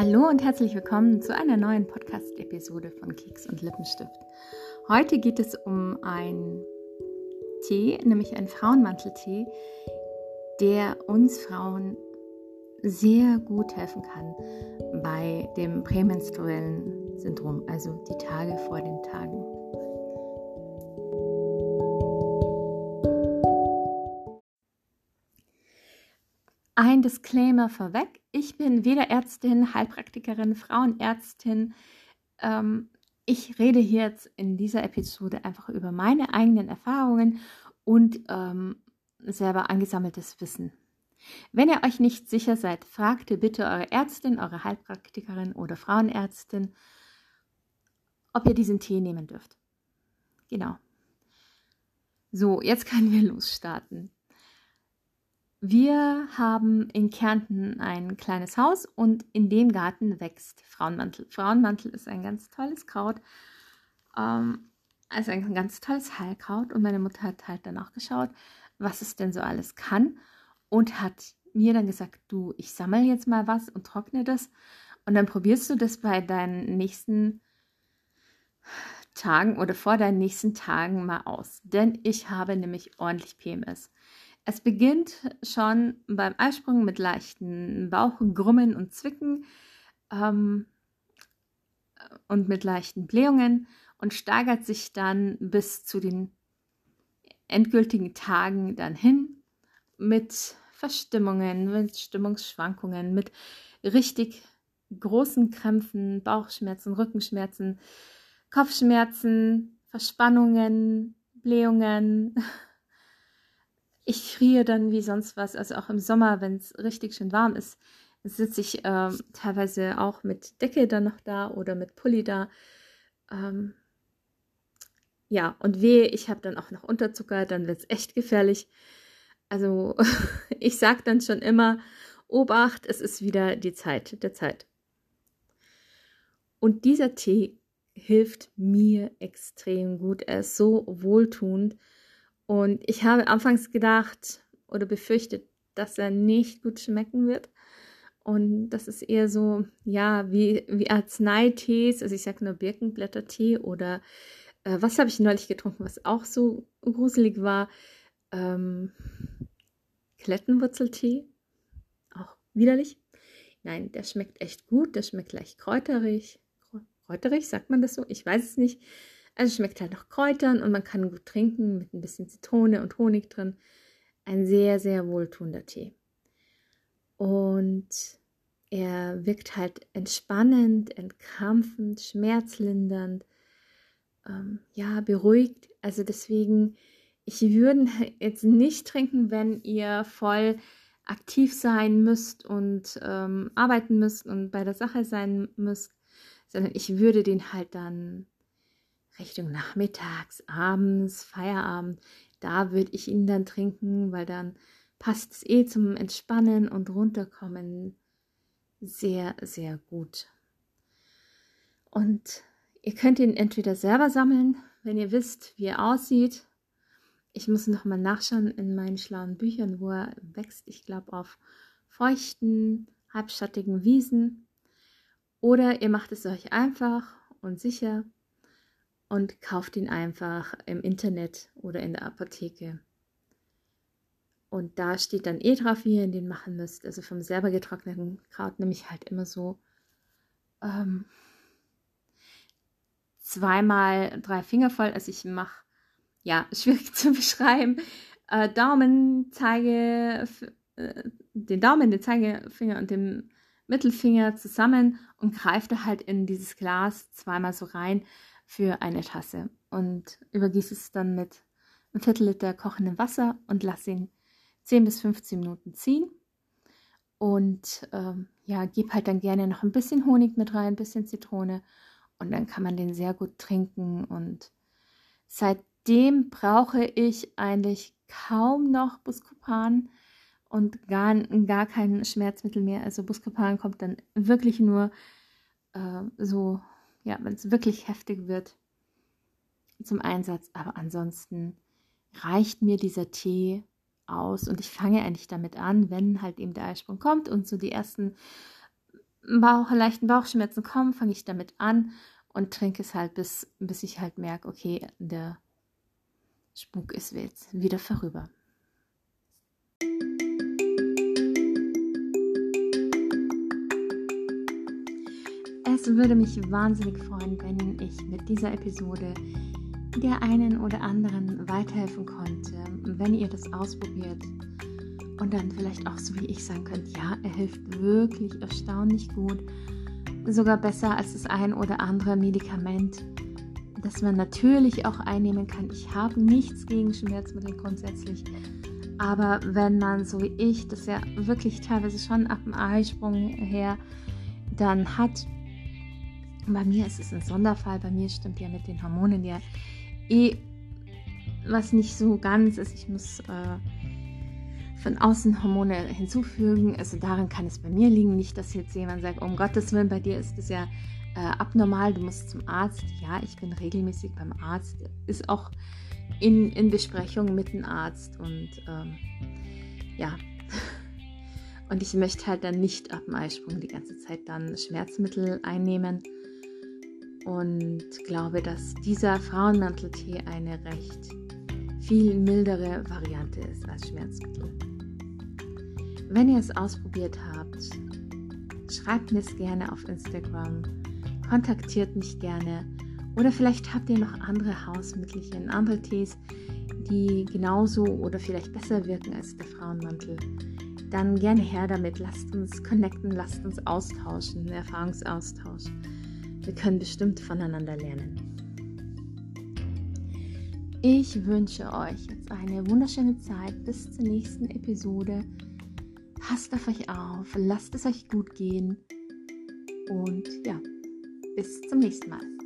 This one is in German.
Hallo und herzlich willkommen zu einer neuen Podcast-Episode von Keks und Lippenstift. Heute geht es um einen Tee, nämlich einen Frauenmanteltee, der uns Frauen sehr gut helfen kann bei dem prämenstruellen Syndrom, also die Tage vor den Tagen. Ein Disclaimer vorweg. Ich bin weder Ärztin, Heilpraktikerin, Frauenärztin. Ähm, ich rede hier jetzt in dieser Episode einfach über meine eigenen Erfahrungen und ähm, selber angesammeltes Wissen. Wenn ihr euch nicht sicher seid, fragt bitte eure Ärztin, eure Heilpraktikerin oder Frauenärztin, ob ihr diesen Tee nehmen dürft. Genau. So, jetzt können wir losstarten. Wir haben in Kärnten ein kleines Haus und in dem Garten wächst Frauenmantel. Frauenmantel ist ein ganz tolles Kraut, ähm, also ein ganz tolles Heilkraut. Und meine Mutter hat halt dann auch geschaut, was es denn so alles kann. Und hat mir dann gesagt, du, ich sammle jetzt mal was und trockne das. Und dann probierst du das bei deinen nächsten Tagen oder vor deinen nächsten Tagen mal aus, denn ich habe nämlich ordentlich PMS. Es beginnt schon beim Eisprung mit leichten Bauchgrummen und Zwicken ähm, und mit leichten Blähungen und steigert sich dann bis zu den endgültigen Tagen dann hin mit Verstimmungen, mit Stimmungsschwankungen, mit richtig großen Krämpfen, Bauchschmerzen, Rückenschmerzen, Kopfschmerzen, Verspannungen, Blähungen, ich friere dann wie sonst was. Also auch im Sommer, wenn es richtig schön warm ist, sitze ich ähm, teilweise auch mit Decke dann noch da oder mit Pulli da. Ähm, ja, und wehe, ich habe dann auch noch Unterzucker, dann wird es echt gefährlich. Also ich sage dann schon immer, Obacht, es ist wieder die Zeit der Zeit. Und dieser Tee hilft mir extrem gut. Er ist so wohltuend. Und ich habe anfangs gedacht oder befürchtet, dass er nicht gut schmecken wird. Und das ist eher so, ja, wie, wie Arzneitees, also ich sage nur Birkenblättertee oder äh, was habe ich neulich getrunken, was auch so gruselig war? Ähm, Klettenwurzeltee, auch widerlich. Nein, der schmeckt echt gut, der schmeckt leicht kräuterig. Kräuterig, sagt man das so? Ich weiß es nicht. Also schmeckt halt nach Kräutern und man kann gut trinken mit ein bisschen Zitrone und Honig drin. Ein sehr, sehr wohltuender Tee. Und er wirkt halt entspannend, entkrampfend, schmerzlindernd, ähm, ja, beruhigt. Also deswegen, ich würde jetzt nicht trinken, wenn ihr voll aktiv sein müsst und ähm, arbeiten müsst und bei der Sache sein müsst, sondern ich würde den halt dann Richtung Nachmittags, abends, Feierabend, da würde ich ihn dann trinken, weil dann passt es eh zum Entspannen und Runterkommen sehr, sehr gut. Und ihr könnt ihn entweder selber sammeln, wenn ihr wisst, wie er aussieht. Ich muss noch mal nachschauen in meinen schlauen Büchern, wo er wächst. Ich glaube auf feuchten, halbschattigen Wiesen. Oder ihr macht es euch einfach und sicher und kauft ihn einfach im Internet oder in der Apotheke. Und da steht dann eh drauf, wie ihr den machen müsst. Also vom selber getrockneten Kraut nehme ich halt immer so ähm, zweimal drei Finger voll. Also ich mache, ja, schwierig zu beschreiben. Äh, Daumen, Zeige, äh, den Daumen, den Zeigefinger und den Mittelfinger zusammen und greift da halt in dieses Glas zweimal so rein für eine Tasse und übergieße es dann mit einem Viertel Liter kochendem Wasser und lasse ihn 10 bis 15 Minuten ziehen. Und ähm, ja, gebe halt dann gerne noch ein bisschen Honig mit rein, ein bisschen Zitrone und dann kann man den sehr gut trinken. Und seitdem brauche ich eigentlich kaum noch Buscopan und gar, gar kein Schmerzmittel mehr. Also Buscopan kommt dann wirklich nur äh, so ja, wenn es wirklich heftig wird, zum Einsatz. Aber ansonsten reicht mir dieser Tee aus und ich fange eigentlich damit an, wenn halt eben der Eisprung kommt und so die ersten Bauch, leichten Bauchschmerzen kommen, fange ich damit an und trinke es halt, bis, bis ich halt merke, okay, der Spuk ist jetzt wieder vorüber. Würde mich wahnsinnig freuen, wenn ich mit dieser Episode der einen oder anderen weiterhelfen konnte, wenn ihr das ausprobiert und dann vielleicht auch so wie ich sagen könnt, ja, er hilft wirklich erstaunlich gut, sogar besser als das ein oder andere Medikament, das man natürlich auch einnehmen kann. Ich habe nichts gegen Schmerzmittel grundsätzlich, aber wenn man so wie ich das ja wirklich teilweise schon ab dem Eisprung her dann hat, bei mir ist es ein Sonderfall, bei mir stimmt ja mit den Hormonen ja eh was nicht so ganz ist. Ich muss äh, von außen Hormone hinzufügen. Also daran kann es bei mir liegen. Nicht, dass jetzt jemand sagt, um Gottes Willen, bei dir ist es ja äh, abnormal, du musst zum Arzt. Ja, ich bin regelmäßig beim Arzt. Ist auch in, in Besprechung mit dem Arzt. Und ähm, ja. Und ich möchte halt dann nicht ab dem Eisprung die ganze Zeit dann Schmerzmittel einnehmen. Und glaube, dass dieser Frauenmanteltee eine recht viel mildere Variante ist als Schmerzmittel. Wenn ihr es ausprobiert habt, schreibt mir es gerne auf Instagram, kontaktiert mich gerne oder vielleicht habt ihr noch andere Hausmittelchen, andere Tees, die genauso oder vielleicht besser wirken als der Frauenmantel. Dann gerne her damit, lasst uns connecten, lasst uns austauschen, Erfahrungsaustausch. Wir können bestimmt voneinander lernen. Ich wünsche euch jetzt eine wunderschöne Zeit bis zur nächsten Episode. Passt auf euch auf, lasst es euch gut gehen und ja, bis zum nächsten Mal.